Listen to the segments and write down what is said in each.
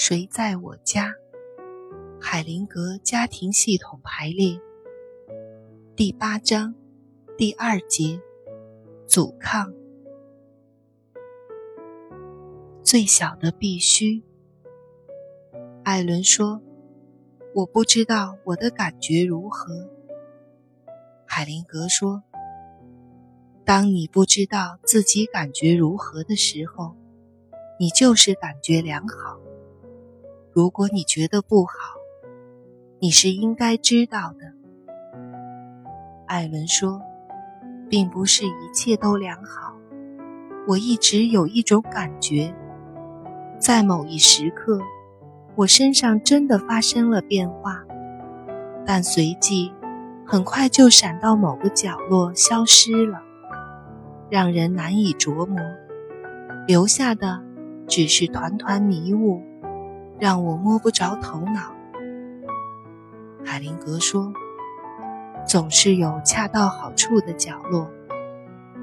谁在我家？海灵格家庭系统排列第八章第二节：阻抗。最小的必须。艾伦说：“我不知道我的感觉如何。”海灵格说：“当你不知道自己感觉如何的时候，你就是感觉良好。如果你觉得不好，你是应该知道的。”艾伦说：“并不是一切都良好，我一直有一种感觉，在某一时刻，我身上真的发生了变化，但随即。”很快就闪到某个角落消失了，让人难以琢磨，留下的只是团团迷雾，让我摸不着头脑。海灵格说：“总是有恰到好处的角落，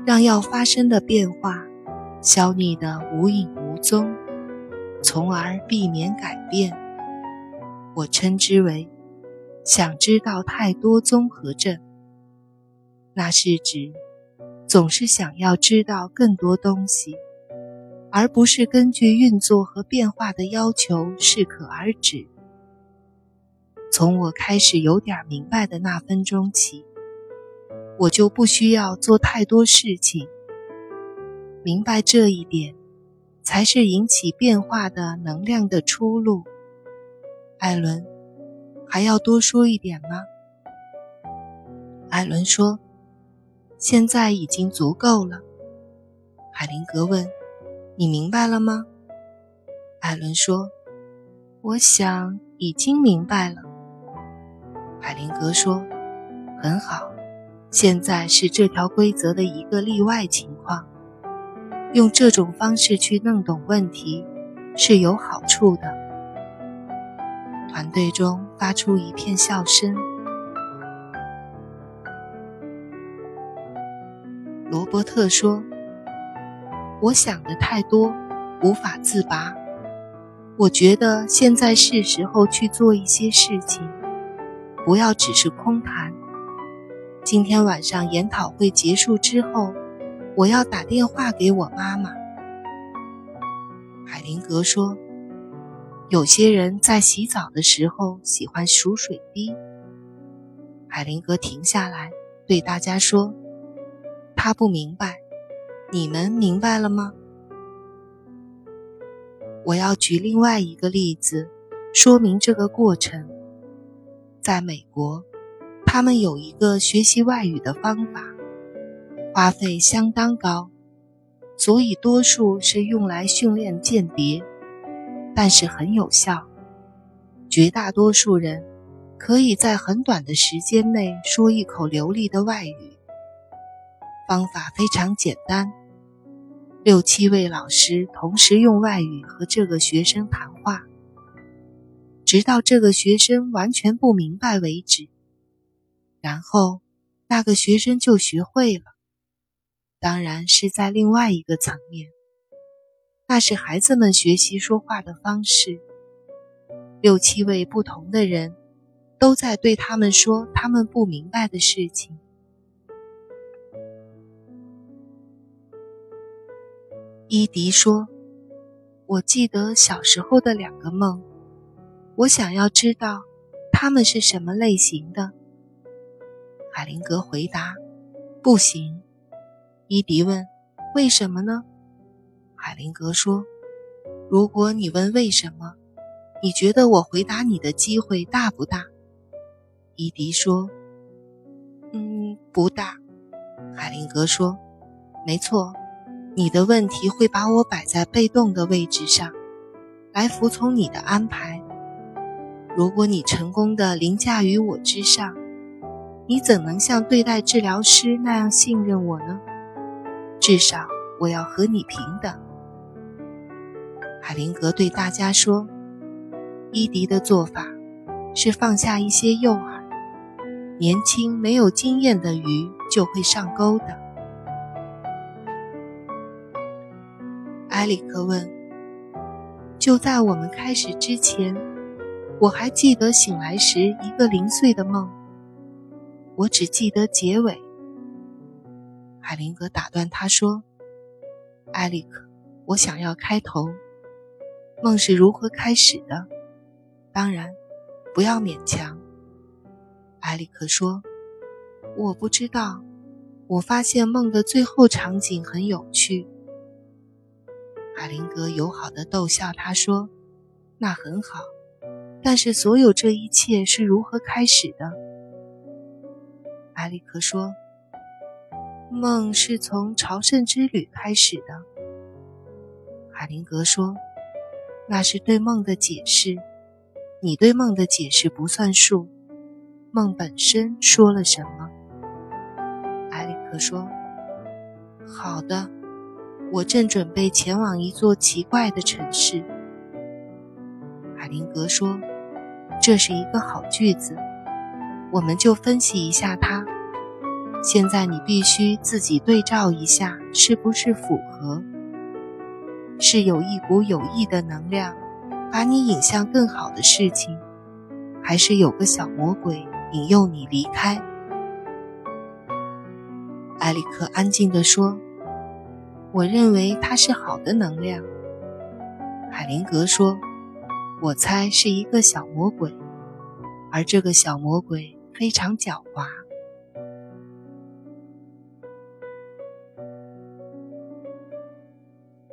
让要发生的变化消匿得无影无踪，从而避免改变。我称之为。”想知道太多综合症，那是指总是想要知道更多东西，而不是根据运作和变化的要求适可而止。从我开始有点明白的那分钟起，我就不需要做太多事情。明白这一点，才是引起变化的能量的出路。艾伦。还要多说一点吗？艾伦说：“现在已经足够了。”海灵格问：“你明白了吗？”艾伦说：“我想已经明白了。”海灵格说：“很好，现在是这条规则的一个例外情况。用这种方式去弄懂问题是有好处的。”团队中发出一片笑声。罗伯特说：“我想的太多，无法自拔。我觉得现在是时候去做一些事情，不要只是空谈。今天晚上研讨会结束之后，我要打电话给我妈妈。”海灵格说。有些人在洗澡的时候喜欢数水滴。海灵格停下来对大家说：“他不明白，你们明白了吗？”我要举另外一个例子，说明这个过程。在美国，他们有一个学习外语的方法，花费相当高，所以多数是用来训练间谍。但是很有效，绝大多数人可以在很短的时间内说一口流利的外语。方法非常简单，六七位老师同时用外语和这个学生谈话，直到这个学生完全不明白为止，然后那个学生就学会了。当然是在另外一个层面。那是孩子们学习说话的方式。六七位不同的人，都在对他们说他们不明白的事情。伊迪说：“我记得小时候的两个梦，我想要知道他们是什么类型的。”海灵格回答：“不行。”伊迪问：“为什么呢？”海灵格说：“如果你问为什么，你觉得我回答你的机会大不大？”伊迪说：“嗯，不大。”海灵格说：“没错，你的问题会把我摆在被动的位置上，来服从你的安排。如果你成功的凌驾于我之上，你怎能像对待治疗师那样信任我呢？至少我要和你平等。”海灵格对大家说：“伊迪的做法是放下一些诱饵，年轻没有经验的鱼就会上钩的。”埃里克问：“就在我们开始之前，我还记得醒来时一个零碎的梦。我只记得结尾。海灵格打断他说：“艾利克，我想要开头。梦是如何开始的？当然，不要勉强。”艾利克说：“我不知道。我发现梦的最后场景很有趣。”海灵格友好的逗笑他说：“那很好，但是所有这一切是如何开始的？”艾利克说：“梦是从朝圣之旅开始的。”海灵格说：“那是对梦的解释，你对梦的解释不算数。梦本身说了什么？”艾利克说：“好的。”我正准备前往一座奇怪的城市。海灵格说：“这是一个好句子，我们就分析一下它。现在你必须自己对照一下，是不是符合？是有一股有益的能量把你引向更好的事情，还是有个小魔鬼引诱你离开？”埃里克安静地说。我认为它是好的能量，海灵格说：“我猜是一个小魔鬼，而这个小魔鬼非常狡猾。”